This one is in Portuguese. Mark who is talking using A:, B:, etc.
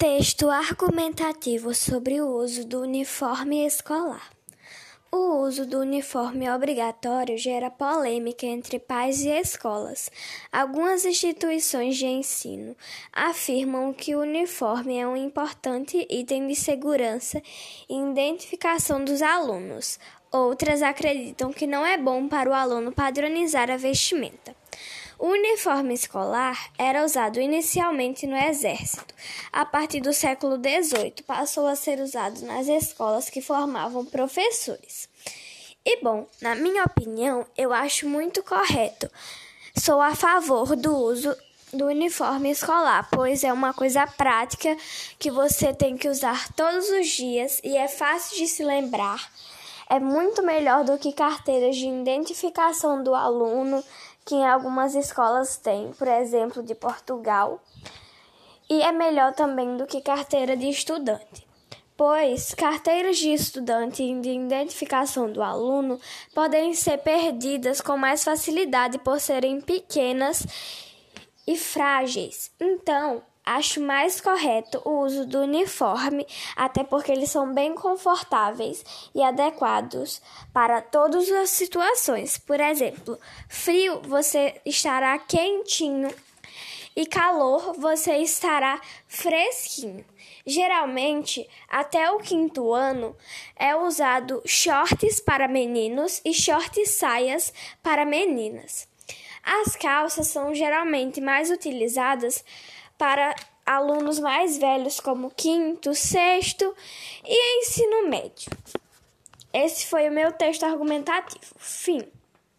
A: Texto argumentativo sobre o uso do uniforme escolar. O uso do uniforme obrigatório gera polêmica entre pais e escolas. Algumas instituições de ensino afirmam que o uniforme é um importante item de segurança e identificação dos alunos. Outras acreditam que não é bom para o aluno padronizar a vestimenta. O uniforme escolar era usado inicialmente no exército. A partir do século XVIII, passou a ser usado nas escolas que formavam professores. E bom, na minha opinião, eu acho muito correto. Sou a favor do uso do uniforme escolar, pois é uma coisa prática que você tem que usar todos os dias e é fácil de se lembrar. É muito melhor do que carteiras de identificação do aluno que em algumas escolas tem, por exemplo, de Portugal, e é melhor também do que carteira de estudante. Pois carteiras de estudante e de identificação do aluno podem ser perdidas com mais facilidade por serem pequenas e frágeis. Então, Acho mais correto o uso do uniforme, até porque eles são bem confortáveis e adequados para todas as situações. Por exemplo, frio você estará quentinho e calor você estará fresquinho. Geralmente, até o quinto ano, é usado shorts para meninos e shorts saias para meninas. As calças são geralmente mais utilizadas para alunos mais velhos, como quinto, sexto e ensino médio. Esse foi o meu texto argumentativo. Fim.